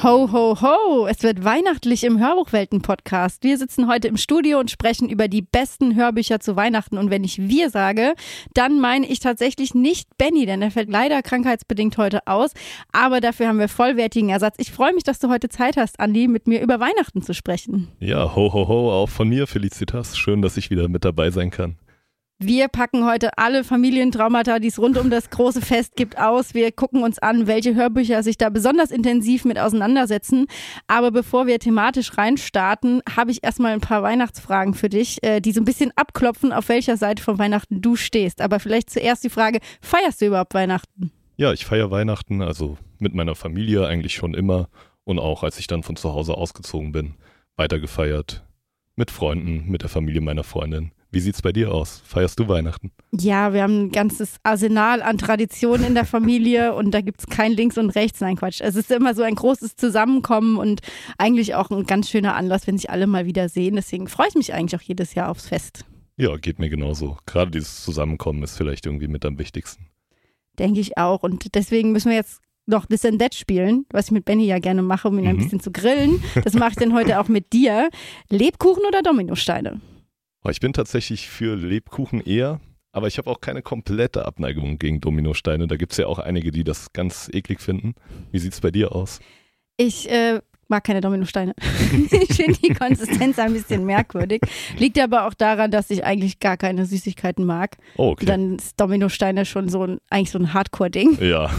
Ho, ho, ho! Es wird weihnachtlich im Hörbuchwelten-Podcast. Wir sitzen heute im Studio und sprechen über die besten Hörbücher zu Weihnachten. Und wenn ich wir sage, dann meine ich tatsächlich nicht Benny, denn er fällt leider krankheitsbedingt heute aus. Aber dafür haben wir vollwertigen Ersatz. Ich freue mich, dass du heute Zeit hast, Andi, mit mir über Weihnachten zu sprechen. Ja, ho, ho, ho, auch von mir, Felicitas. Schön, dass ich wieder mit dabei sein kann. Wir packen heute alle Familientraumata, die es rund um das große Fest gibt, aus. Wir gucken uns an, welche Hörbücher sich da besonders intensiv mit auseinandersetzen. Aber bevor wir thematisch reinstarten, habe ich erstmal ein paar Weihnachtsfragen für dich, äh, die so ein bisschen abklopfen, auf welcher Seite von Weihnachten du stehst. Aber vielleicht zuerst die Frage, feierst du überhaupt Weihnachten? Ja, ich feiere Weihnachten, also mit meiner Familie eigentlich schon immer und auch als ich dann von zu Hause ausgezogen bin, weitergefeiert. Mit Freunden, mit der Familie meiner Freundin. Wie sieht's bei dir aus? Feierst du Weihnachten? Ja, wir haben ein ganzes Arsenal an Traditionen in der Familie und da gibt's kein Links und Rechts. Nein, Quatsch. Es ist immer so ein großes Zusammenkommen und eigentlich auch ein ganz schöner Anlass, wenn sich alle mal wieder sehen. Deswegen freue ich mich eigentlich auch jedes Jahr aufs Fest. Ja, geht mir genauso. Gerade dieses Zusammenkommen ist vielleicht irgendwie mit am wichtigsten. Denke ich auch. Und deswegen müssen wir jetzt noch This and That spielen, was ich mit Benny ja gerne mache, um ihn ein Mhm. bisschen zu grillen. Das mache ich dann heute auch mit dir. Lebkuchen oder Dominosteine? Oh, Ich bin tatsächlich für Lebkuchen eher, aber ich habe auch keine komplette Abneigung gegen Dominosteine. Da gibt's ja auch einige, die das ganz eklig finden. Wie sieht's bei dir aus? Ich äh, mag keine Dominosteine. ich finde die Konsistenz ein bisschen merkwürdig. Liegt aber auch daran, dass ich eigentlich gar keine Süßigkeiten mag. Oh, okay. Dann ist Dominosteine schon so ein, eigentlich so ein Hardcore-Ding. ja,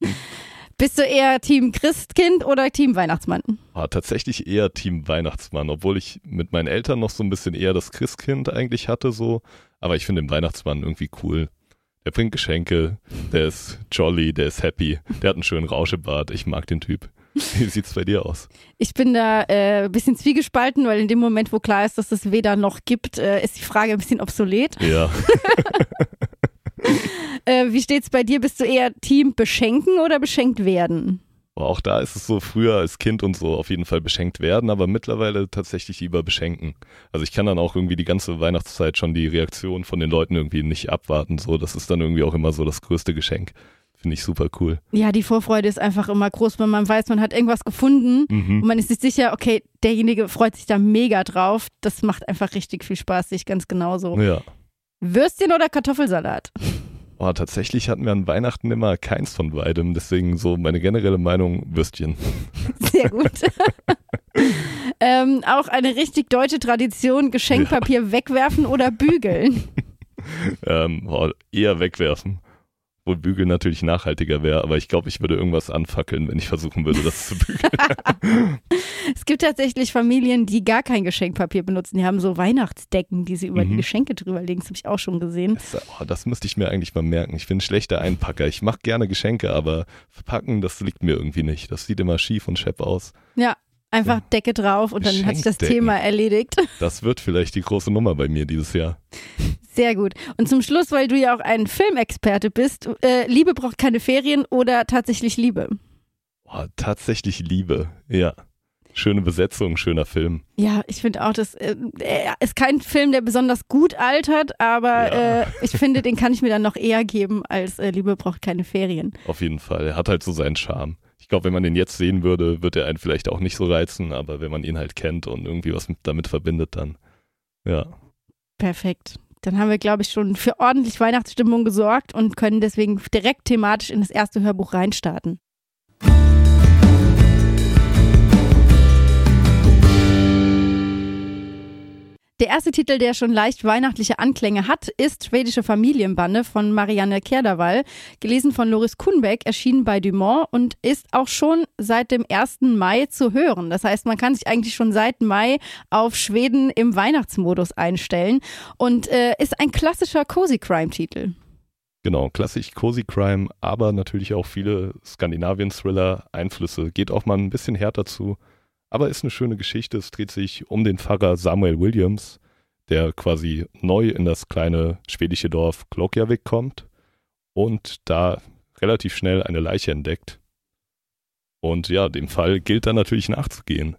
Bist du eher Team Christkind oder Team Weihnachtsmann? war tatsächlich eher Team Weihnachtsmann, obwohl ich mit meinen Eltern noch so ein bisschen eher das Christkind eigentlich hatte, so. Aber ich finde den Weihnachtsmann irgendwie cool. Der bringt Geschenke, der ist jolly, der ist happy, der hat einen schönen Rauschebart. Ich mag den Typ. Wie sieht's bei dir aus? Ich bin da äh, ein bisschen zwiegespalten, weil in dem Moment, wo klar ist, dass es weder noch gibt, äh, ist die Frage ein bisschen obsolet. Ja, Äh, wie steht's bei dir? Bist du eher Team beschenken oder beschenkt werden? auch da ist es so früher als Kind und so auf jeden Fall beschenkt werden, aber mittlerweile tatsächlich lieber beschenken. Also ich kann dann auch irgendwie die ganze Weihnachtszeit schon die Reaktion von den Leuten irgendwie nicht abwarten. So, das ist dann irgendwie auch immer so das größte Geschenk. Finde ich super cool. Ja, die Vorfreude ist einfach immer groß, wenn man weiß, man hat irgendwas gefunden und Mhm. man ist sich sicher, okay, derjenige freut sich da mega drauf. Das macht einfach richtig viel Spaß, sehe ich ganz genauso. Ja. Würstchen oder Kartoffelsalat? Oh, tatsächlich hatten wir an Weihnachten immer keins von beidem, deswegen so meine generelle Meinung Würstchen. Sehr gut. ähm, auch eine richtig deutsche Tradition, Geschenkpapier wegwerfen oder bügeln. Ähm, oh, eher wegwerfen. Wo Bügeln natürlich nachhaltiger wäre, aber ich glaube, ich würde irgendwas anfackeln, wenn ich versuchen würde, das zu bügeln. Es gibt tatsächlich Familien, die gar kein Geschenkpapier benutzen. Die haben so Weihnachtsdecken, die sie über die Mhm. Geschenke drüber legen. Das habe ich auch schon gesehen. Das, oh, das müsste ich mir eigentlich mal merken. Ich bin ein schlechter Einpacker. Ich mache gerne Geschenke, aber verpacken, das liegt mir irgendwie nicht. Das sieht immer schief und schepp aus. Ja, einfach Decke drauf und dann hat sich das. Thema erledigt. Das wird vielleicht die große Nummer bei mir dieses Jahr. Sehr gut. Und zum Schluss, weil du ja auch ein Filmexperte bist, äh, Liebe braucht keine Ferien oder tatsächlich Liebe? Oh, tatsächlich Liebe. Ja. Schöne Besetzung, schöner Film. Ja, ich finde auch, das äh, ist kein Film, der besonders gut altert, aber Ja. äh, ich finde, den kann ich mir dann noch eher geben als äh, Liebe braucht keine Ferien. Auf jeden Fall. Er hat halt so seinen Charme. Ich glaube, wenn man den jetzt sehen würde, wird er einen vielleicht auch nicht so reizen, aber wenn man ihn halt kennt und irgendwie was mit, damit verbindet, dann ja. Perfekt. Dann haben wir, glaube ich, schon für ordentlich Weihnachtsstimmung gesorgt und können deswegen direkt thematisch in das erste Hörbuch reinstarten. Der erste Titel, der schon leicht weihnachtliche Anklänge hat, ist Schwedische Familienbande von Marianne Kerderwall, gelesen von Loris Kuhnbeck, erschienen bei Dumont und ist auch schon seit dem 1. Mai zu hören. Das heißt, man kann sich eigentlich schon seit Mai auf Schweden im Weihnachtsmodus einstellen und äh, ist ein klassischer Cozy Crime-Titel. Genau, klassisch Cozy Crime, aber natürlich auch viele Skandinavien-Thriller-Einflüsse. Geht auch mal ein bisschen härter zu, aber ist eine schöne Geschichte. Es dreht sich um den Pfarrer Samuel Williams, der quasi neu in das kleine schwedische Dorf Klokjavik kommt und da relativ schnell eine Leiche entdeckt. Und ja, dem Fall gilt dann natürlich nachzugehen.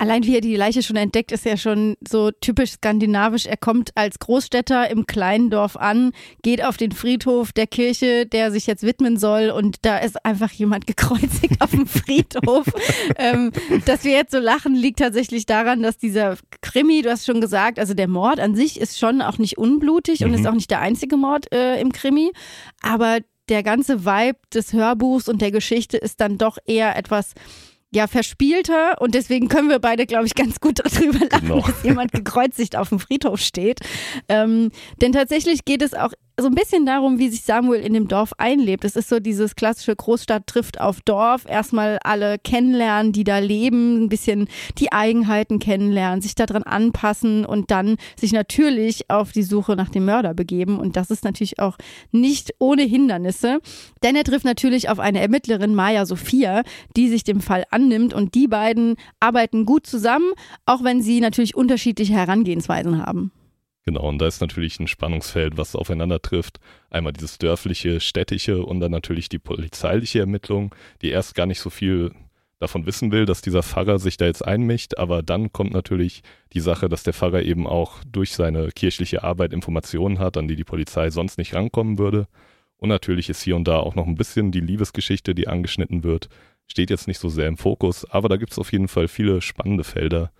Allein wie er die Leiche schon entdeckt, ist ja schon so typisch skandinavisch. Er kommt als Großstädter im kleinen Dorf an, geht auf den Friedhof der Kirche, der sich jetzt widmen soll und da ist einfach jemand gekreuzigt auf dem Friedhof. ähm, dass wir jetzt so lachen, liegt tatsächlich daran, dass dieser Krimi, du hast schon gesagt, also der Mord an sich ist schon auch nicht unblutig mhm. und ist auch nicht der einzige Mord äh, im Krimi, aber der ganze Vibe des Hörbuchs und der Geschichte ist dann doch eher etwas ja, verspielter und deswegen können wir beide, glaube ich, ganz gut darüber lachen, genau. dass jemand gekreuzigt auf dem Friedhof steht. Ähm, denn tatsächlich geht es auch so ein bisschen darum, wie sich Samuel in dem Dorf einlebt. Es ist so dieses klassische Großstadt trifft auf Dorf, erstmal alle kennenlernen, die da leben, ein bisschen die Eigenheiten kennenlernen, sich daran anpassen und dann sich natürlich auf die Suche nach dem Mörder begeben. Und das ist natürlich auch nicht ohne Hindernisse, denn er trifft natürlich auf eine Ermittlerin, Maya Sophia, die sich dem Fall annimmt und die beiden arbeiten gut zusammen, auch wenn sie natürlich unterschiedliche Herangehensweisen haben. Genau, und da ist natürlich ein Spannungsfeld, was aufeinander trifft. Einmal dieses dörfliche, städtische und dann natürlich die polizeiliche Ermittlung, die erst gar nicht so viel davon wissen will, dass dieser Pfarrer sich da jetzt einmischt, aber dann kommt natürlich die Sache, dass der Pfarrer eben auch durch seine kirchliche Arbeit Informationen hat, an die die Polizei sonst nicht rankommen würde. Und natürlich ist hier und da auch noch ein bisschen die Liebesgeschichte, die angeschnitten wird. Steht jetzt nicht so sehr im Fokus, aber da gibt es auf jeden Fall viele spannende Felder,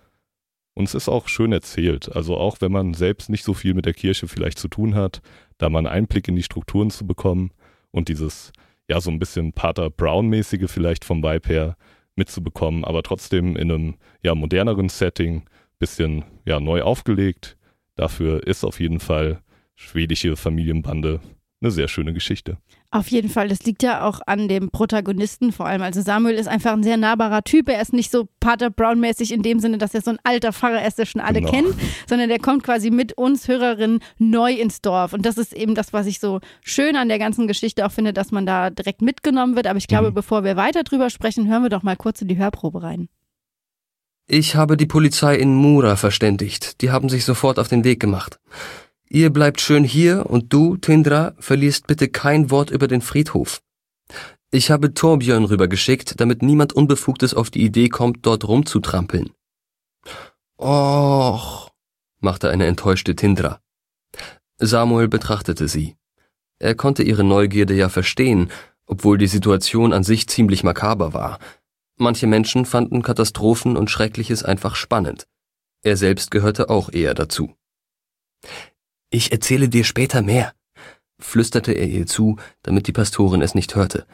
und es ist auch schön erzählt. Also auch wenn man selbst nicht so viel mit der Kirche vielleicht zu tun hat, da einen Einblick in die Strukturen zu bekommen und dieses, ja, so ein bisschen Pater Brown-mäßige vielleicht vom Vibe her mitzubekommen, aber trotzdem in einem, ja, moderneren Setting, bisschen, ja, neu aufgelegt. Dafür ist auf jeden Fall schwedische Familienbande eine sehr schöne Geschichte. Auf jeden Fall, das liegt ja auch an dem Protagonisten vor allem. Also Samuel ist einfach ein sehr nahbarer Typ. Er ist nicht so Pater Brown-mäßig in dem Sinne, dass er so ein alter Pfarrer ist, der schon alle genau. kennt, sondern der kommt quasi mit uns Hörerinnen neu ins Dorf. Und das ist eben das, was ich so schön an der ganzen Geschichte auch finde, dass man da direkt mitgenommen wird. Aber ich glaube, mhm. bevor wir weiter drüber sprechen, hören wir doch mal kurz in die Hörprobe rein. Ich habe die Polizei in Mura verständigt. Die haben sich sofort auf den Weg gemacht. Ihr bleibt schön hier und du, Tindra, verlierst bitte kein Wort über den Friedhof. Ich habe Torbjörn rübergeschickt, damit niemand Unbefugtes auf die Idee kommt, dort rumzutrampeln. Och, machte eine enttäuschte Tindra. Samuel betrachtete sie. Er konnte ihre Neugierde ja verstehen, obwohl die Situation an sich ziemlich makaber war. Manche Menschen fanden Katastrophen und Schreckliches einfach spannend. Er selbst gehörte auch eher dazu. Ich erzähle dir später mehr, flüsterte er ihr zu, damit die Pastorin es nicht hörte.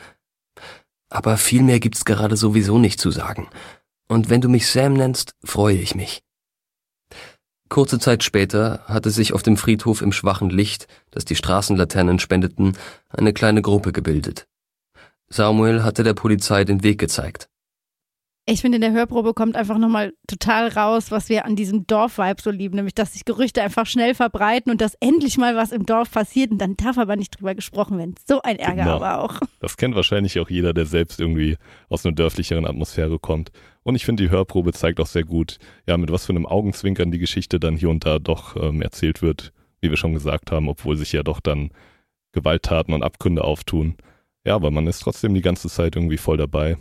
Aber viel mehr gibt's gerade sowieso nicht zu sagen. Und wenn du mich Sam nennst, freue ich mich. Kurze Zeit später hatte sich auf dem Friedhof im schwachen Licht, das die Straßenlaternen spendeten, eine kleine Gruppe gebildet. Samuel hatte der Polizei den Weg gezeigt. Ich finde, in der Hörprobe kommt einfach nochmal total raus, was wir an diesem Dorfvibe so lieben, nämlich dass sich Gerüchte einfach schnell verbreiten und dass endlich mal was im Dorf passiert und dann darf aber nicht drüber gesprochen werden. So ein Ärger genau. aber auch. Das kennt wahrscheinlich auch jeder, der selbst irgendwie aus einer dörflicheren Atmosphäre kommt. Und ich finde, die Hörprobe zeigt auch sehr gut, ja, mit was für einem Augenzwinkern die Geschichte dann hier und da doch ähm, erzählt wird, wie wir schon gesagt haben, obwohl sich ja doch dann Gewalttaten und Abgründe auftun. Ja, aber man ist trotzdem die ganze Zeit irgendwie voll dabei.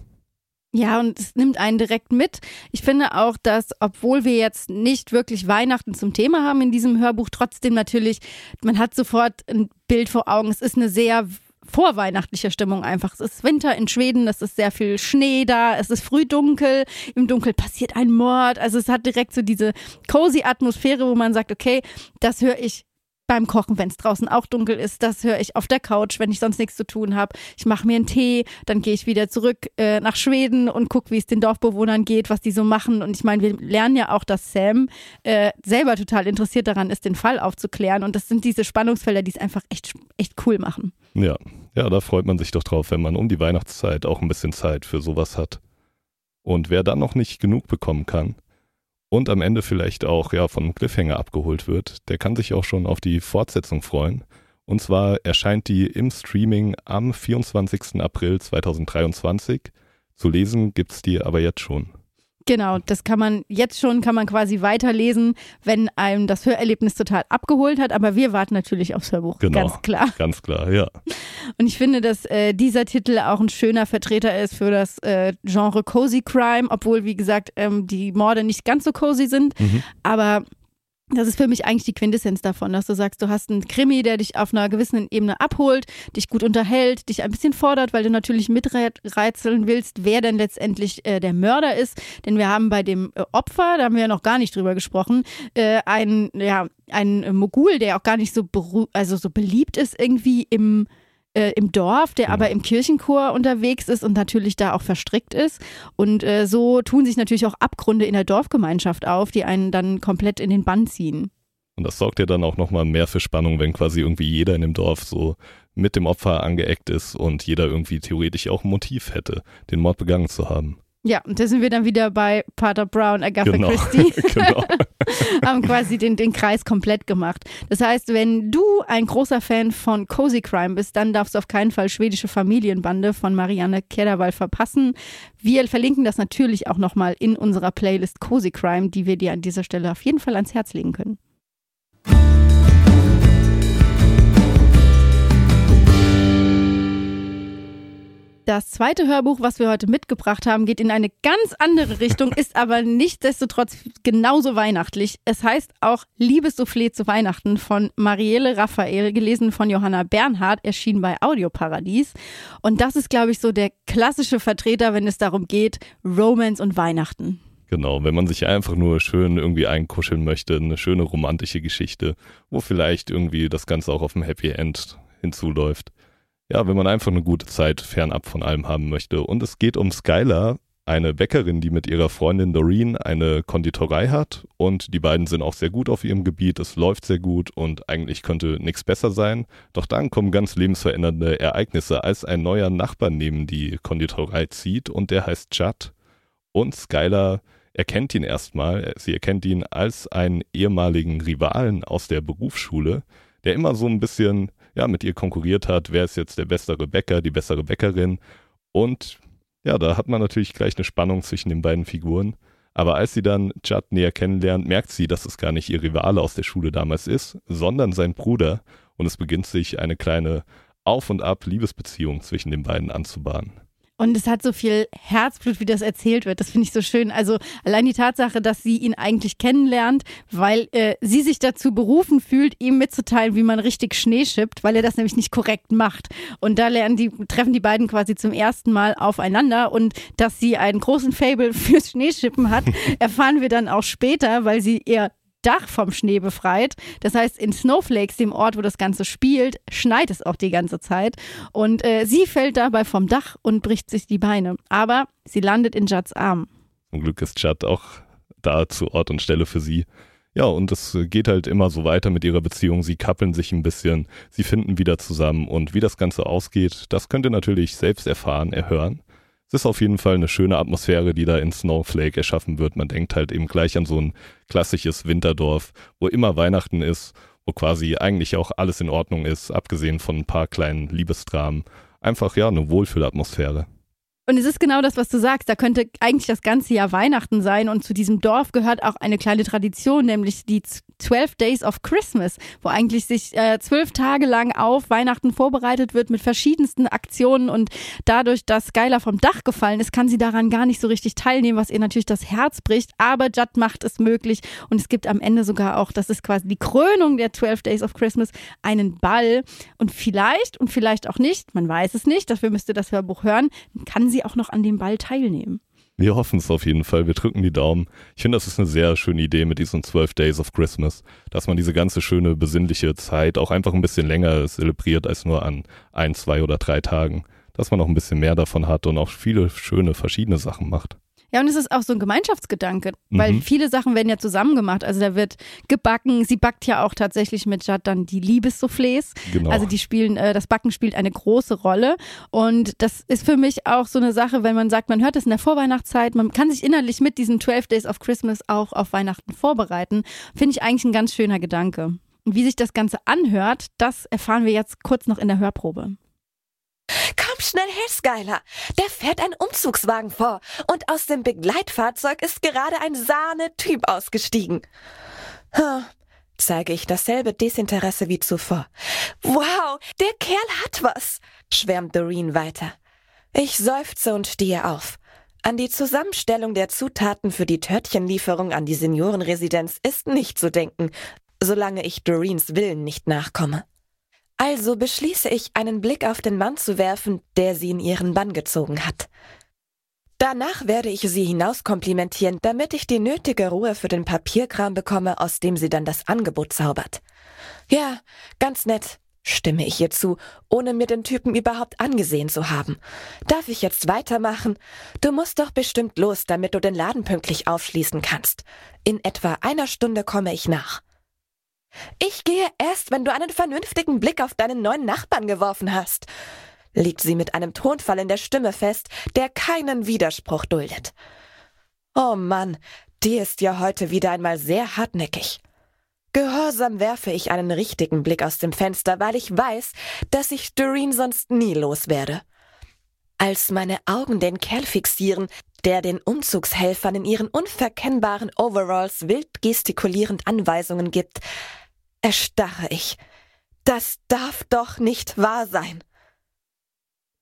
Ja, und es nimmt einen direkt mit. Ich finde auch, dass, obwohl wir jetzt nicht wirklich Weihnachten zum Thema haben in diesem Hörbuch, trotzdem natürlich, man hat sofort ein Bild vor Augen. Es ist eine sehr vorweihnachtliche Stimmung einfach. Es ist Winter in Schweden, es ist sehr viel Schnee da, es ist früh dunkel, im Dunkel passiert ein Mord. Also es hat direkt so diese cozy Atmosphäre, wo man sagt, okay, das höre ich beim Kochen, wenn es draußen auch dunkel ist. Das höre ich auf der Couch, wenn ich sonst nichts zu tun habe. Ich mache mir einen Tee, dann gehe ich wieder zurück äh, nach Schweden und gucke, wie es den Dorfbewohnern geht, was die so machen. Und ich meine, wir lernen ja auch, dass Sam äh, selber total interessiert daran ist, den Fall aufzuklären. Und das sind diese Spannungsfelder, die es einfach echt, echt cool machen. Ja, ja, da freut man sich doch drauf, wenn man um die Weihnachtszeit auch ein bisschen Zeit für sowas hat. Und wer dann noch nicht genug bekommen kann, und am Ende vielleicht auch ja von Cliffhanger abgeholt wird, der kann sich auch schon auf die Fortsetzung freuen. Und zwar erscheint die im Streaming am 24. April 2023. Zu lesen gibt's die aber jetzt schon. Genau, das kann man jetzt schon, kann man quasi weiterlesen, wenn einem das Hörerlebnis total abgeholt hat. Aber wir warten natürlich aufs Hörbuch, Genau. ganz klar. Ganz klar, ja. Und ich finde, dass äh, dieser Titel auch ein schöner Vertreter ist für das äh, Genre Cozy Crime, obwohl, wie gesagt, ähm, die Morde nicht ganz so cozy sind. Mhm. Aber das ist für mich eigentlich die Quintessenz davon, dass du sagst, du hast einen Krimi, der dich auf einer gewissen Ebene abholt, dich gut unterhält, dich ein bisschen fordert, weil du natürlich mitreizeln willst, wer denn letztendlich äh, der Mörder ist. Denn wir haben bei dem äh, Opfer, da haben wir ja noch gar nicht drüber gesprochen, äh, einen, ja, einen Mogul, der auch gar nicht so, also so beliebt ist irgendwie im äh, im Dorf, der Mhm. aber im Kirchenchor unterwegs ist und natürlich da auch verstrickt ist. Und äh, so tun sich natürlich auch Abgründe in der Dorfgemeinschaft auf, die einen dann komplett in den Bann ziehen. Und das sorgt ja dann auch nochmal mehr für Spannung, wenn quasi irgendwie jeder in dem Dorf so mit dem Opfer angeeckt ist und jeder irgendwie theoretisch auch ein Motiv hätte, den Mord begangen zu haben. Ja, und da sind wir dann wieder bei Pater Brown, Agatha Genau. Christie. genau. haben quasi den, den Kreis komplett gemacht. Das heißt, wenn du ein großer Fan von Cozy Crime bist, dann darfst du auf keinen Fall schwedische Familienbande von Marianne Kederwall verpassen. Wir verlinken das natürlich auch nochmal in unserer Playlist Cozy Crime, die wir dir an dieser Stelle auf jeden Fall ans Herz legen können. Das zweite Hörbuch, was wir heute mitgebracht haben, geht in eine ganz andere Richtung, ist aber nichtsdestotrotz genauso weihnachtlich. Es heißt auch Liebessoufflé zu Weihnachten von Marielle Raphael, gelesen von Johanna Bernhard, erschien bei Audioparadies. Und das ist, glaube ich, so der klassische Vertreter, wenn es darum geht, Romance und Weihnachten. Genau, wenn man sich einfach nur schön irgendwie einkuscheln möchte, eine schöne romantische Geschichte, wo vielleicht irgendwie das Ganze auch auf ein Happy End hinzuläuft. Ja, wenn man einfach eine gute Zeit fernab von allem haben möchte. Und es geht um Skylar, eine Bäckerin, die mit ihrer Freundin Doreen eine Konditorei hat. Und die beiden sind auch sehr gut auf ihrem Gebiet. Es läuft sehr gut und eigentlich könnte nichts besser sein. Doch dann kommen ganz lebensverändernde Ereignisse, als ein neuer Nachbar neben die Konditorei zieht und der heißt Judd. Und Skylar erkennt ihn erstmal. Sie erkennt ihn als einen ehemaligen Rivalen aus der Berufsschule, der immer so ein bisschen ja, mit ihr konkurriert hat. Wer ist jetzt der bessere Bäcker, die bessere Bäckerin? Und ja, da hat man natürlich gleich eine Spannung zwischen den beiden Figuren. Aber als sie dann Judd näher kennenlernt, merkt sie, dass es gar nicht ihr Rivale aus der Schule damals ist, sondern sein Bruder. Und es beginnt sich eine kleine Auf- und Ab-Liebesbeziehung zwischen den beiden anzubahnen. Und es hat so viel Herzblut, wie das erzählt wird. Das finde ich so schön. Also allein die Tatsache, dass sie ihn eigentlich kennenlernt, weil äh, sie sich dazu berufen fühlt, ihm mitzuteilen, wie man richtig Schnee schippt, weil er das nämlich nicht korrekt macht. Und da lernen die, treffen die beiden quasi zum ersten Mal aufeinander. Und dass sie einen großen Fable fürs Schneeschippen hat, erfahren wir dann auch später, weil sie ihr Dach vom Schnee befreit. Das heißt, in Snowflakes, dem Ort, wo das Ganze spielt, schneit es auch die ganze Zeit. Und äh, sie fällt dabei vom Dach und bricht sich die Beine. Aber sie landet in Judds Arm. Zum Glück ist Judd auch da zu Ort und Stelle für sie. Ja, und es geht halt immer so weiter mit ihrer Beziehung. Sie kappeln sich ein bisschen, sie finden wieder zusammen und wie das Ganze ausgeht, das könnt ihr natürlich selbst erfahren, erhören. Es ist auf jeden Fall eine schöne Atmosphäre, die da in Snowflake erschaffen wird. Man denkt halt eben gleich an so ein klassisches Winterdorf, wo immer Weihnachten ist, wo quasi eigentlich auch alles in Ordnung ist, abgesehen von ein paar kleinen Liebesdramen. Einfach ja, eine Wohlfühlatmosphäre. Und es ist genau das, was du sagst. Da könnte eigentlich das ganze Jahr Weihnachten sein. Und zu diesem Dorf gehört auch eine kleine Tradition, nämlich die 12 Days of Christmas, wo eigentlich sich äh, zwölf Tage lang auf Weihnachten vorbereitet wird mit verschiedensten Aktionen. Und dadurch, dass Skylar vom Dach gefallen ist, kann sie daran gar nicht so richtig teilnehmen, was ihr natürlich das Herz bricht. Aber Judd macht es möglich. Und es gibt am Ende sogar auch, das ist quasi die Krönung der 12 Days of Christmas, einen Ball. Und vielleicht und vielleicht auch nicht, man weiß es nicht, dafür müsst ihr das Hörbuch hören, kann sie auch noch an dem Ball teilnehmen. Wir hoffen es auf jeden Fall. Wir drücken die Daumen. Ich finde, das ist eine sehr schöne Idee mit diesen 12 Days of Christmas, dass man diese ganze schöne, besinnliche Zeit auch einfach ein bisschen länger zelebriert als nur an ein, zwei oder drei Tagen. Dass man auch ein bisschen mehr davon hat und auch viele schöne, verschiedene Sachen macht. Ja, und es ist auch so ein Gemeinschaftsgedanke, weil Mhm. viele Sachen werden ja zusammen gemacht. Also da wird gebacken. Sie backt ja auch tatsächlich mit Judd dann die Liebessoufflés. Genau. Also die spielen, äh, das Backen spielt eine große Rolle. Und das ist für mich auch so eine Sache, wenn man sagt, man hört es in der Vorweihnachtszeit, man kann sich innerlich mit diesen 12 Days of Christmas auch auf Weihnachten vorbereiten. Finde ich eigentlich ein ganz schöner Gedanke. Und wie sich das Ganze anhört, das erfahren wir jetzt kurz noch in der Hörprobe. Schnell her, Skylar. Der fährt ein Umzugswagen vor und aus dem Begleitfahrzeug ist gerade ein Sahne-Typ ausgestiegen. Hm, zeige ich dasselbe Desinteresse wie zuvor. Wow, der Kerl hat was, schwärmt Doreen weiter. Ich seufze und stehe auf. An die Zusammenstellung der Zutaten für die Törtchenlieferung an die Seniorenresidenz ist nicht zu denken, solange ich Doreens Willen nicht nachkomme. Also beschließe ich, einen Blick auf den Mann zu werfen, der sie in ihren Bann gezogen hat. Danach werde ich sie hinauskomplimentieren, damit ich die nötige Ruhe für den Papierkram bekomme, aus dem sie dann das Angebot zaubert. Ja, ganz nett, stimme ich ihr zu, ohne mir den Typen überhaupt angesehen zu haben. Darf ich jetzt weitermachen? Du musst doch bestimmt los, damit du den Laden pünktlich aufschließen kannst. In etwa einer Stunde komme ich nach. Ich gehe erst, wenn du einen vernünftigen Blick auf deinen neuen Nachbarn geworfen hast legt sie mit einem Tonfall in der Stimme fest, der keinen Widerspruch duldet. Oh Mann, die ist ja heute wieder einmal sehr hartnäckig. Gehorsam werfe ich einen richtigen Blick aus dem Fenster, weil ich weiß, dass ich Doreen sonst nie loswerde. Als meine Augen den Kerl fixieren, der den Umzugshelfern in ihren unverkennbaren Overalls wild gestikulierend Anweisungen gibt, erstarre ich. Das darf doch nicht wahr sein.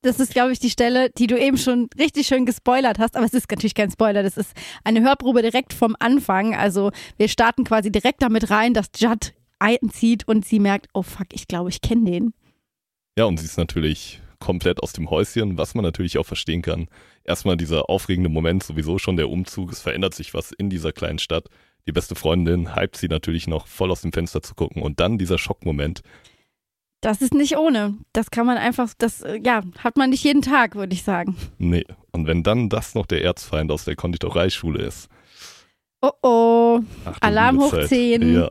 Das ist, glaube ich, die Stelle, die du eben schon richtig schön gespoilert hast. Aber es ist natürlich kein Spoiler. Das ist eine Hörprobe direkt vom Anfang. Also wir starten quasi direkt damit rein, dass Judd einzieht und sie merkt, oh fuck, ich glaube, ich kenne den. Ja, und sie ist natürlich komplett aus dem Häuschen, was man natürlich auch verstehen kann. Erstmal dieser aufregende Moment, sowieso schon der Umzug, es verändert sich was in dieser kleinen Stadt. Die beste Freundin hypt sie natürlich noch voll aus dem Fenster zu gucken und dann dieser Schockmoment, das ist nicht ohne. Das kann man einfach, das, äh, ja, hat man nicht jeden Tag, würde ich sagen. Nee. Und wenn dann das noch der Erzfeind aus der Konditoreischule ist. Oh oh. Ach, Alarm hoch 10. Ja.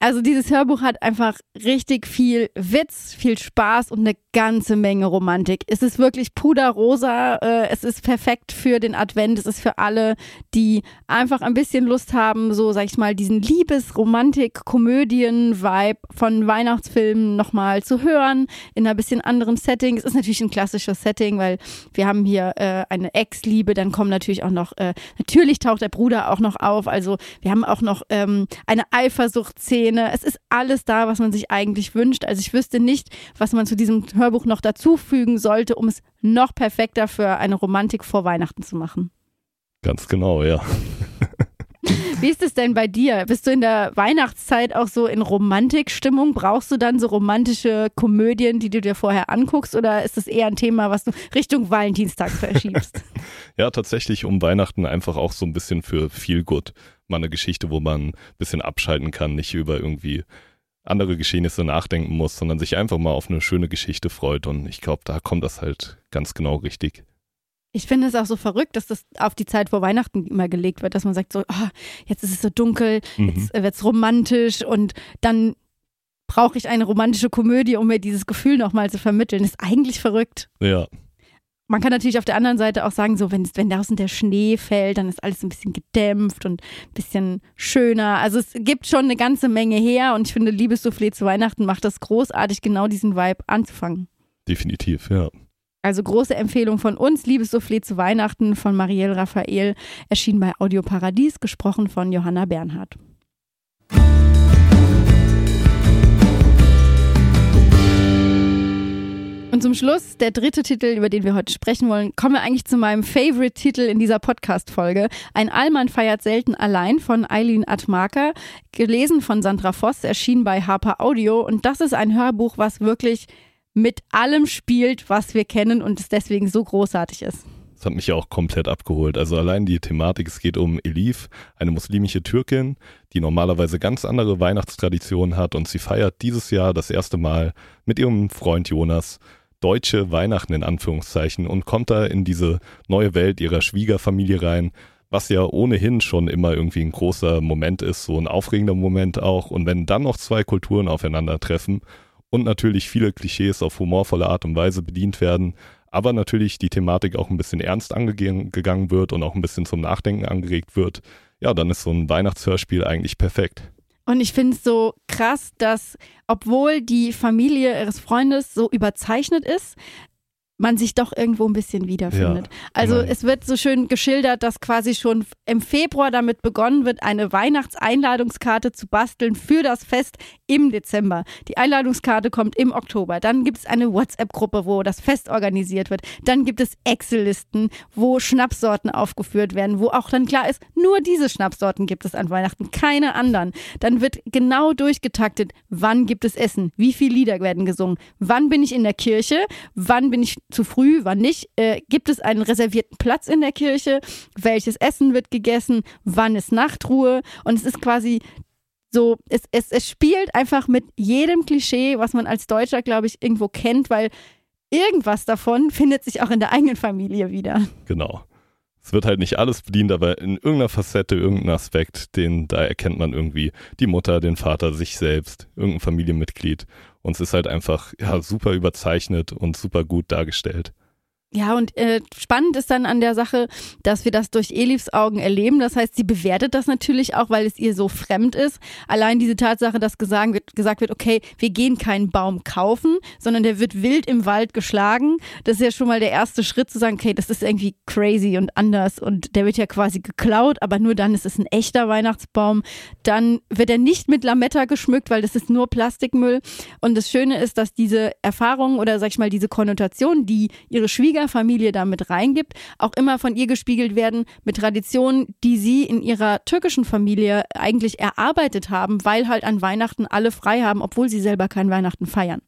Also dieses Hörbuch hat einfach richtig viel Witz, viel Spaß und eine ganze Menge Romantik. Es ist wirklich puderrosa, äh, es ist perfekt für den Advent, es ist für alle, die einfach ein bisschen Lust haben, so sag ich mal, diesen Liebes-Romantik-Komödien-Vibe von Weihnachtsfilmen nochmal zu hören, in einer bisschen anderen Setting. Es ist natürlich ein klassisches Setting, weil wir haben hier äh, eine Ex-Liebe, dann kommen natürlich auch noch, äh, natürlich taucht der Bruder auch noch auf, also wir haben auch noch ähm, eine Eifersuchtsszene Szene. Es ist alles da, was man sich eigentlich wünscht. Also ich wüsste nicht, was man zu diesem Hörbuch noch dazufügen sollte, um es noch perfekter für eine Romantik vor Weihnachten zu machen. Ganz genau, ja. Wie ist es denn bei dir? Bist du in der Weihnachtszeit auch so in Romantikstimmung? Brauchst du dann so romantische Komödien, die du dir vorher anguckst? Oder ist das eher ein Thema, was du Richtung Valentinstag verschiebst? ja, tatsächlich um Weihnachten einfach auch so ein bisschen für viel Good mal eine Geschichte, wo man ein bisschen abschalten kann, nicht über irgendwie andere Geschehnisse nachdenken muss, sondern sich einfach mal auf eine schöne Geschichte freut. Und ich glaube, da kommt das halt ganz genau richtig. Ich finde es auch so verrückt, dass das auf die Zeit vor Weihnachten immer gelegt wird, dass man sagt so, oh, jetzt ist es so dunkel, mhm. jetzt wird es romantisch und dann brauche ich eine romantische Komödie, um mir dieses Gefühl nochmal zu vermitteln. Ist eigentlich verrückt. Ja, man kann natürlich auf der anderen Seite auch sagen, so wenn, wenn draußen der Schnee fällt, dann ist alles ein bisschen gedämpft und ein bisschen schöner. Also es gibt schon eine ganze Menge her und ich finde, Liebessoufflé zu Weihnachten macht das großartig, genau diesen Vibe anzufangen. Definitiv, ja. Also große Empfehlung von uns, Liebessoufflé zu Weihnachten von Marielle Raphael, erschien bei Audio Paradies, gesprochen von Johanna Bernhard. Und zum Schluss, der dritte Titel, über den wir heute sprechen wollen, kommen wir eigentlich zu meinem Favorite-Titel in dieser Podcast-Folge. Ein Allmann feiert selten allein von Eileen Atmarker, gelesen von Sandra Voss, erschienen bei Harper Audio. Und das ist ein Hörbuch, was wirklich mit allem spielt, was wir kennen und es deswegen so großartig ist. Das hat mich ja auch komplett abgeholt. Also allein die Thematik, es geht um Elif, eine muslimische Türkin, die normalerweise ganz andere Weihnachtstraditionen hat und sie feiert dieses Jahr das erste Mal mit ihrem Freund Jonas deutsche Weihnachten in Anführungszeichen und kommt da in diese neue Welt ihrer Schwiegerfamilie rein, was ja ohnehin schon immer irgendwie ein großer Moment ist, so ein aufregender Moment auch. Und wenn dann noch zwei Kulturen aufeinandertreffen und natürlich viele Klischees auf humorvolle Art und Weise bedient werden, aber natürlich die Thematik auch ein bisschen ernst angegangen wird und auch ein bisschen zum Nachdenken angeregt wird, ja, dann ist so ein Weihnachtshörspiel eigentlich perfekt. Und ich finde es so krass, dass obwohl die Familie ihres Freundes so überzeichnet ist, man sich doch irgendwo ein bisschen wiederfindet. Ja, also immerhin. es wird so schön geschildert, dass quasi schon im Februar damit begonnen wird, eine Weihnachtseinladungskarte zu basteln für das Fest im Dezember. Die Einladungskarte kommt im Oktober. Dann gibt es eine WhatsApp-Gruppe, wo das Fest organisiert wird. Dann gibt es Excel-Listen, wo Schnapssorten aufgeführt werden, wo auch dann klar ist, nur diese Schnapssorten gibt es an Weihnachten, keine anderen. Dann wird genau durchgetaktet, wann gibt es Essen, wie viele Lieder werden gesungen, wann bin ich in der Kirche, wann bin ich zu früh, wann nicht, äh, gibt es einen reservierten Platz in der Kirche, welches Essen wird gegessen, wann ist Nachtruhe und es ist quasi so, es, es, es spielt einfach mit jedem Klischee, was man als Deutscher, glaube ich, irgendwo kennt, weil irgendwas davon findet sich auch in der eigenen Familie wieder. Genau. Es wird halt nicht alles bedient, aber in irgendeiner Facette, irgendein Aspekt, den da erkennt man irgendwie die Mutter, den Vater, sich selbst, irgendein Familienmitglied. Und es ist halt einfach ja, super überzeichnet und super gut dargestellt. Ja, und äh, spannend ist dann an der Sache, dass wir das durch Elifs Augen erleben. Das heißt, sie bewertet das natürlich auch, weil es ihr so fremd ist. Allein diese Tatsache, dass gesagt wird, gesagt wird, okay, wir gehen keinen Baum kaufen, sondern der wird wild im Wald geschlagen. Das ist ja schon mal der erste Schritt zu sagen, okay, das ist irgendwie crazy und anders und der wird ja quasi geklaut, aber nur dann ist es ein echter Weihnachtsbaum. Dann wird er nicht mit Lametta geschmückt, weil das ist nur Plastikmüll. Und das Schöne ist, dass diese Erfahrung oder sag ich mal diese Konnotation, die ihre Schwieger Familie da mit reingibt, auch immer von ihr gespiegelt werden mit Traditionen, die sie in ihrer türkischen Familie eigentlich erarbeitet haben, weil halt an Weihnachten alle frei haben, obwohl sie selber kein Weihnachten feiern.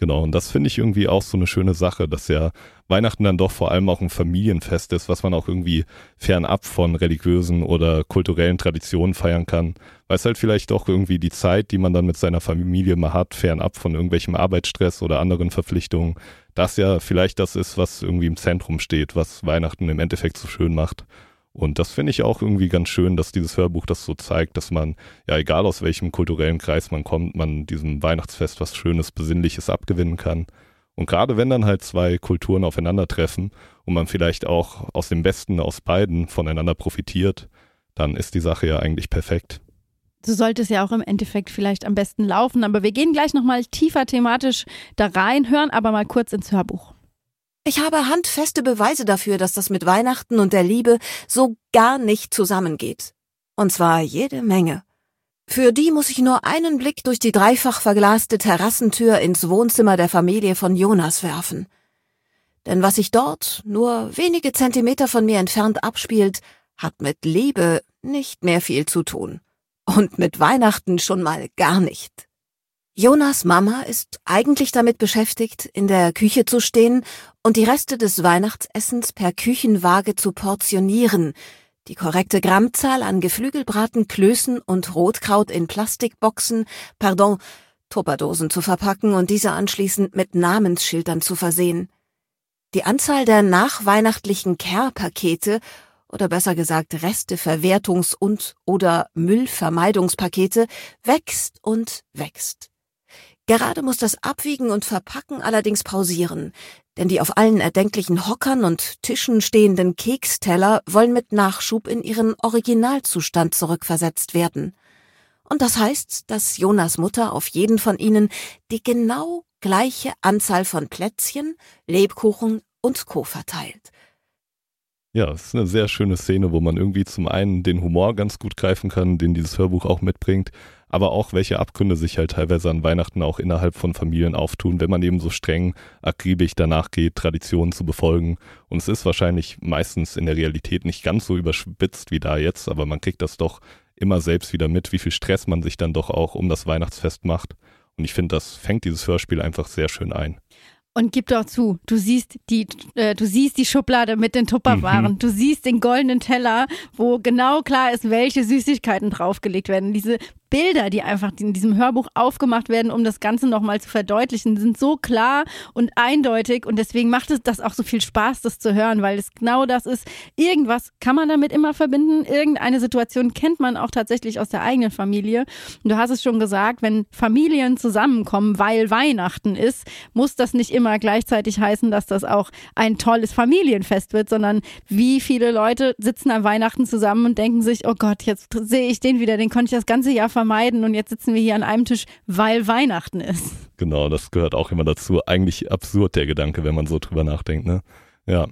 Genau, und das finde ich irgendwie auch so eine schöne Sache, dass ja Weihnachten dann doch vor allem auch ein Familienfest ist, was man auch irgendwie fernab von religiösen oder kulturellen Traditionen feiern kann. Weil es halt vielleicht doch irgendwie die Zeit, die man dann mit seiner Familie mal hat, fernab von irgendwelchem Arbeitsstress oder anderen Verpflichtungen, das ja vielleicht das ist, was irgendwie im Zentrum steht, was Weihnachten im Endeffekt so schön macht. Und das finde ich auch irgendwie ganz schön, dass dieses Hörbuch das so zeigt, dass man, ja, egal aus welchem kulturellen Kreis man kommt, man diesem Weihnachtsfest was Schönes, Besinnliches abgewinnen kann. Und gerade wenn dann halt zwei Kulturen aufeinandertreffen und man vielleicht auch aus dem Besten aus beiden voneinander profitiert, dann ist die Sache ja eigentlich perfekt. So sollte es ja auch im Endeffekt vielleicht am besten laufen. Aber wir gehen gleich nochmal tiefer thematisch da rein, hören aber mal kurz ins Hörbuch. Ich habe handfeste Beweise dafür, dass das mit Weihnachten und der Liebe so gar nicht zusammengeht. Und zwar jede Menge. Für die muss ich nur einen Blick durch die dreifach verglaste Terrassentür ins Wohnzimmer der Familie von Jonas werfen. Denn was sich dort, nur wenige Zentimeter von mir entfernt abspielt, hat mit Liebe nicht mehr viel zu tun. Und mit Weihnachten schon mal gar nicht. Jonas Mama ist eigentlich damit beschäftigt, in der Küche zu stehen und die Reste des Weihnachtsessens per Küchenwaage zu portionieren, die korrekte Grammzahl an Geflügelbraten, Klößen und Rotkraut in Plastikboxen, pardon, Tupperdosen zu verpacken und diese anschließend mit Namensschildern zu versehen. Die Anzahl der nachweihnachtlichen Care-Pakete oder besser gesagt Resteverwertungs- und oder Müllvermeidungspakete wächst und wächst. Gerade muss das Abwiegen und Verpacken allerdings pausieren, denn die auf allen erdenklichen Hockern und Tischen stehenden Keksteller wollen mit Nachschub in ihren Originalzustand zurückversetzt werden. Und das heißt, dass Jonas Mutter auf jeden von ihnen die genau gleiche Anzahl von Plätzchen, Lebkuchen und Co. verteilt. Ja, es ist eine sehr schöne Szene, wo man irgendwie zum einen den Humor ganz gut greifen kann, den dieses Hörbuch auch mitbringt, aber auch welche Abgründe sich halt teilweise an Weihnachten auch innerhalb von Familien auftun, wenn man eben so streng akribisch danach geht, Traditionen zu befolgen. Und es ist wahrscheinlich meistens in der Realität nicht ganz so überspitzt wie da jetzt, aber man kriegt das doch immer selbst wieder mit, wie viel Stress man sich dann doch auch um das Weihnachtsfest macht. Und ich finde, das fängt dieses Hörspiel einfach sehr schön ein. Und gib doch zu, du siehst die, äh, du siehst die Schublade mit den Tupperwaren, Mhm. du siehst den goldenen Teller, wo genau klar ist, welche Süßigkeiten draufgelegt werden. Diese Bilder, die einfach in diesem Hörbuch aufgemacht werden, um das Ganze nochmal zu verdeutlichen, sind so klar und eindeutig und deswegen macht es das auch so viel Spaß, das zu hören, weil es genau das ist. Irgendwas kann man damit immer verbinden, irgendeine Situation kennt man auch tatsächlich aus der eigenen Familie. Und du hast es schon gesagt, wenn Familien zusammenkommen, weil Weihnachten ist, muss das nicht immer gleichzeitig heißen, dass das auch ein tolles Familienfest wird, sondern wie viele Leute sitzen an Weihnachten zusammen und denken sich, oh Gott, jetzt sehe ich den wieder, den konnte ich das ganze Jahr vermeiden und jetzt sitzen wir hier an einem Tisch, weil Weihnachten ist. Genau, das gehört auch immer dazu. Eigentlich absurd der Gedanke, wenn man so drüber nachdenkt, ne? Ja.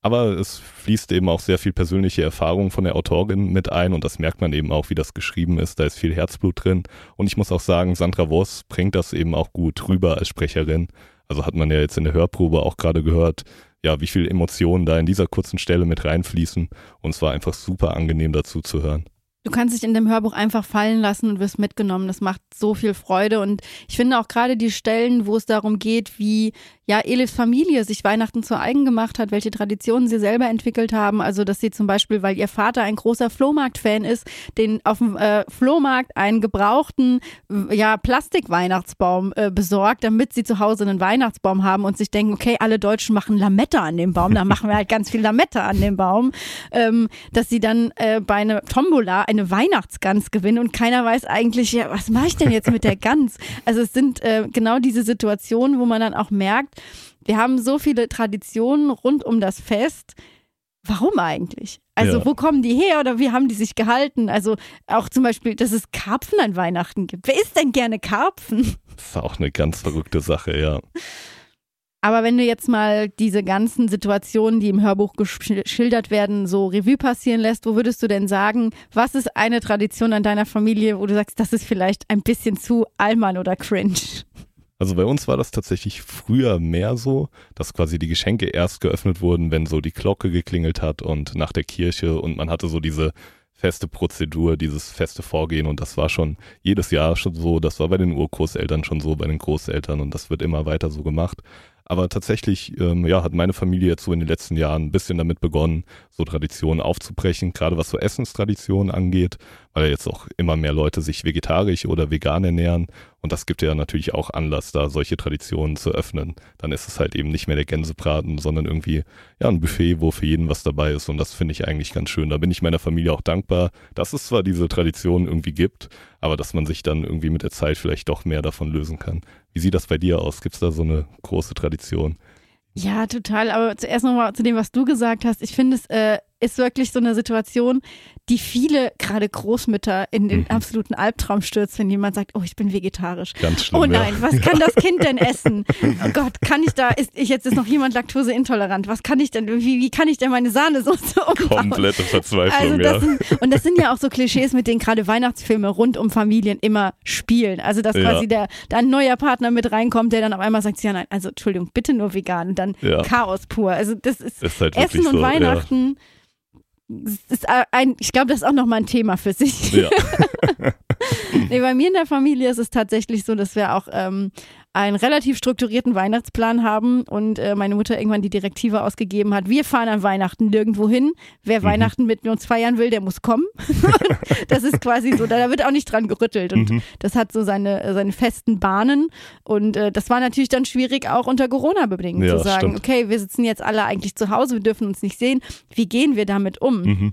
Aber es fließt eben auch sehr viel persönliche Erfahrung von der Autorin mit ein und das merkt man eben auch, wie das geschrieben ist. Da ist viel Herzblut drin. Und ich muss auch sagen, Sandra Voss bringt das eben auch gut rüber als Sprecherin. Also hat man ja jetzt in der Hörprobe auch gerade gehört, ja, wie viel Emotionen da in dieser kurzen Stelle mit reinfließen. Und es war einfach super angenehm dazu zu hören. Du kannst dich in dem Hörbuch einfach fallen lassen und wirst mitgenommen. Das macht so viel Freude. Und ich finde auch gerade die Stellen, wo es darum geht, wie ja Elifs Familie sich Weihnachten zu eigen gemacht hat, welche Traditionen sie selber entwickelt haben. Also, dass sie zum Beispiel, weil ihr Vater ein großer Flohmarkt-Fan ist, den auf dem äh, Flohmarkt einen gebrauchten ja Plastikweihnachtsbaum äh, besorgt, damit sie zu Hause einen Weihnachtsbaum haben und sich denken, okay, alle Deutschen machen Lametta an dem Baum, dann machen wir halt ganz viel Lametta an dem Baum. Ähm, dass sie dann äh, bei einer Tombola eine Weihnachtsgans gewinnen und keiner weiß eigentlich, ja, was mache ich denn jetzt mit der Gans? Also es sind äh, genau diese Situationen, wo man dann auch merkt, wir haben so viele Traditionen rund um das Fest. Warum eigentlich? Also, ja. wo kommen die her oder wie haben die sich gehalten? Also, auch zum Beispiel, dass es Karpfen an Weihnachten gibt. Wer isst denn gerne Karpfen? Das ist auch eine ganz verrückte Sache, ja. Aber wenn du jetzt mal diese ganzen Situationen, die im Hörbuch geschildert werden, so Revue passieren lässt, wo würdest du denn sagen, was ist eine Tradition an deiner Familie, wo du sagst, das ist vielleicht ein bisschen zu Allmann oder cringe? Also bei uns war das tatsächlich früher mehr so, dass quasi die Geschenke erst geöffnet wurden, wenn so die Glocke geklingelt hat und nach der Kirche und man hatte so diese feste Prozedur, dieses feste Vorgehen und das war schon jedes Jahr schon so, das war bei den Urgroßeltern schon so, bei den Großeltern und das wird immer weiter so gemacht. Aber tatsächlich, ähm, ja, hat meine Familie jetzt so in den letzten Jahren ein bisschen damit begonnen, so Traditionen aufzubrechen, gerade was so Essenstraditionen angeht, weil jetzt auch immer mehr Leute sich vegetarisch oder vegan ernähren. Und das gibt ja natürlich auch Anlass, da solche Traditionen zu öffnen. Dann ist es halt eben nicht mehr der Gänsebraten, sondern irgendwie, ja, ein Buffet, wo für jeden was dabei ist. Und das finde ich eigentlich ganz schön. Da bin ich meiner Familie auch dankbar, dass es zwar diese Tradition irgendwie gibt, aber dass man sich dann irgendwie mit der Zeit vielleicht doch mehr davon lösen kann. Wie sieht das bei dir aus? Gibt es da so eine große Tradition? Ja, total. Aber zuerst nochmal zu dem, was du gesagt hast. Ich finde, es äh, ist wirklich so eine Situation, die viele, gerade Großmütter, in den mhm. absoluten Albtraum stürzt, wenn jemand sagt, oh, ich bin vegetarisch. Ganz schlimm. Oh nein, ja. was kann das Kind denn essen? Oh Gott, kann ich da, ist ich jetzt ist noch jemand laktoseintolerant? Was kann ich denn, wie, wie kann ich denn meine Sahnesoße umbauen? Komplette Verzweiflung, also das ja. Sind, und das sind ja auch so Klischees, mit denen gerade Weihnachtsfilme rund um Familien immer spielen. Also, dass quasi ja. der, da ein neuer Partner mit reinkommt, der dann auf einmal sagt, ja nein, also Entschuldigung, bitte nur vegan. Und dann ja. Chaos pur. Also das ist, ist halt Essen und so, Weihnachten ist ein, ich glaube, das ist auch nochmal ein Thema für sich. Ja. nee, bei mir in der Familie ist es tatsächlich so, dass wir auch ähm, einen relativ strukturierten Weihnachtsplan haben und äh, meine Mutter irgendwann die Direktive ausgegeben hat, wir fahren an Weihnachten nirgendwo hin. Wer mhm. Weihnachten mit uns feiern will, der muss kommen. das ist quasi so, da wird auch nicht dran gerüttelt und mhm. das hat so seine, äh, seine festen Bahnen und äh, das war natürlich dann schwierig auch unter Corona-Bedingungen ja, zu sagen, stimmt. okay, wir sitzen jetzt alle eigentlich zu Hause, wir dürfen uns nicht sehen, wie gehen wir damit um? Mhm.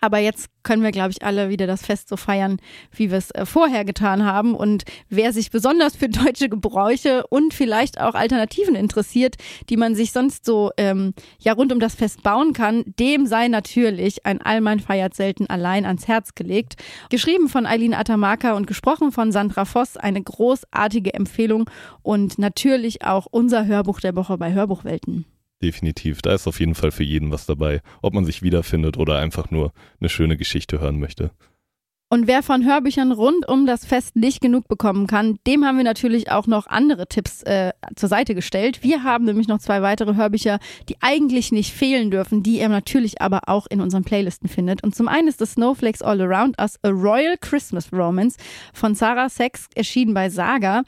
Aber jetzt können wir, glaube ich, alle wieder das Fest so feiern, wie wir es äh, vorher getan haben. Und wer sich besonders für deutsche Gebräuche und vielleicht auch Alternativen interessiert, die man sich sonst so ähm, ja rund um das Fest bauen kann, dem sei natürlich ein Allmann feiert selten allein ans Herz gelegt. Geschrieben von Eileen Atamaka und gesprochen von Sandra Voss, eine großartige Empfehlung und natürlich auch unser Hörbuch der Woche bei Hörbuchwelten. Definitiv. Da ist auf jeden Fall für jeden was dabei, ob man sich wiederfindet oder einfach nur eine schöne Geschichte hören möchte. Und wer von Hörbüchern rund um das Fest nicht genug bekommen kann, dem haben wir natürlich auch noch andere Tipps äh, zur Seite gestellt. Wir haben nämlich noch zwei weitere Hörbücher, die eigentlich nicht fehlen dürfen, die ihr natürlich aber auch in unseren Playlisten findet. Und zum einen ist das Snowflakes All Around Us, A Royal Christmas Romance von Sarah Sachs, erschienen bei Saga.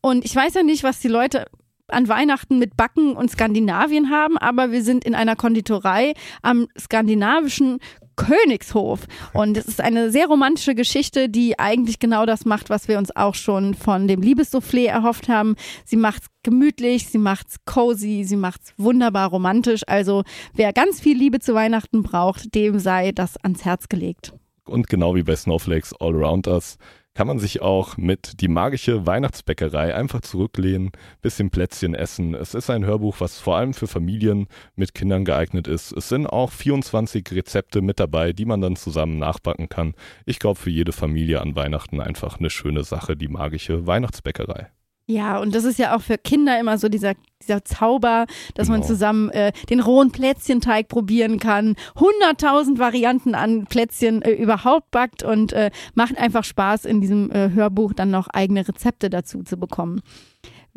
Und ich weiß ja nicht, was die Leute an Weihnachten mit Backen und Skandinavien haben, aber wir sind in einer Konditorei am skandinavischen Königshof. Und es ist eine sehr romantische Geschichte, die eigentlich genau das macht, was wir uns auch schon von dem Liebessoufflé erhofft haben. Sie macht's gemütlich, sie macht's cozy, sie macht's wunderbar romantisch. Also wer ganz viel Liebe zu Weihnachten braucht, dem sei das ans Herz gelegt. Und genau wie bei Snowflakes All Around Us kann man sich auch mit die magische Weihnachtsbäckerei einfach zurücklehnen, bisschen Plätzchen essen. Es ist ein Hörbuch, was vor allem für Familien mit Kindern geeignet ist. Es sind auch 24 Rezepte mit dabei, die man dann zusammen nachbacken kann. Ich glaube, für jede Familie an Weihnachten einfach eine schöne Sache, die magische Weihnachtsbäckerei. Ja, und das ist ja auch für Kinder immer so dieser, dieser Zauber, dass genau. man zusammen äh, den rohen Plätzchenteig probieren kann, hunderttausend Varianten an Plätzchen äh, überhaupt backt und äh, macht einfach Spaß, in diesem äh, Hörbuch dann noch eigene Rezepte dazu zu bekommen.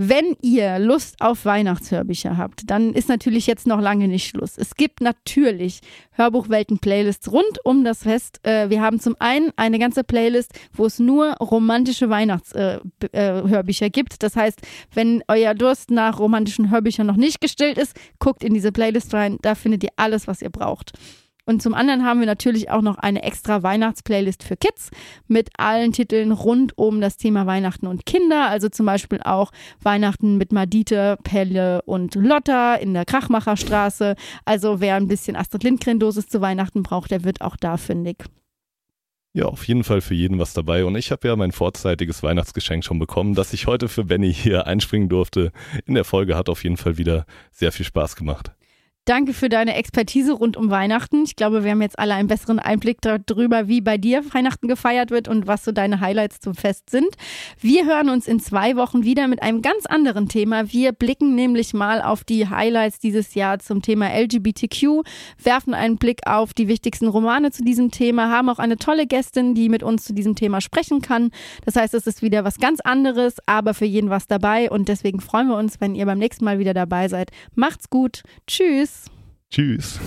Wenn ihr Lust auf Weihnachtshörbücher habt, dann ist natürlich jetzt noch lange nicht Schluss. Es gibt natürlich Hörbuchwelten-Playlists rund um das Fest. Äh, wir haben zum einen eine ganze Playlist, wo es nur romantische Weihnachtshörbücher äh, äh, gibt. Das heißt, wenn euer Durst nach romantischen Hörbüchern noch nicht gestillt ist, guckt in diese Playlist rein. Da findet ihr alles, was ihr braucht. Und zum anderen haben wir natürlich auch noch eine extra Weihnachtsplaylist für Kids mit allen Titeln rund um das Thema Weihnachten und Kinder. Also zum Beispiel auch Weihnachten mit Madite, Pelle und Lotta in der Krachmacherstraße. Also wer ein bisschen Astrid Lindgren-Dosis zu Weihnachten braucht, der wird auch da fündig. Ja, auf jeden Fall für jeden was dabei. Und ich habe ja mein vorzeitiges Weihnachtsgeschenk schon bekommen, dass ich heute für Benny hier einspringen durfte. In der Folge hat auf jeden Fall wieder sehr viel Spaß gemacht. Danke für deine Expertise rund um Weihnachten. Ich glaube, wir haben jetzt alle einen besseren Einblick darüber, wie bei dir Weihnachten gefeiert wird und was so deine Highlights zum Fest sind. Wir hören uns in zwei Wochen wieder mit einem ganz anderen Thema. Wir blicken nämlich mal auf die Highlights dieses Jahr zum Thema LGBTQ, werfen einen Blick auf die wichtigsten Romane zu diesem Thema, haben auch eine tolle Gästin, die mit uns zu diesem Thema sprechen kann. Das heißt, es ist wieder was ganz anderes, aber für jeden was dabei und deswegen freuen wir uns, wenn ihr beim nächsten Mal wieder dabei seid. Macht's gut. Tschüss. Tschüss.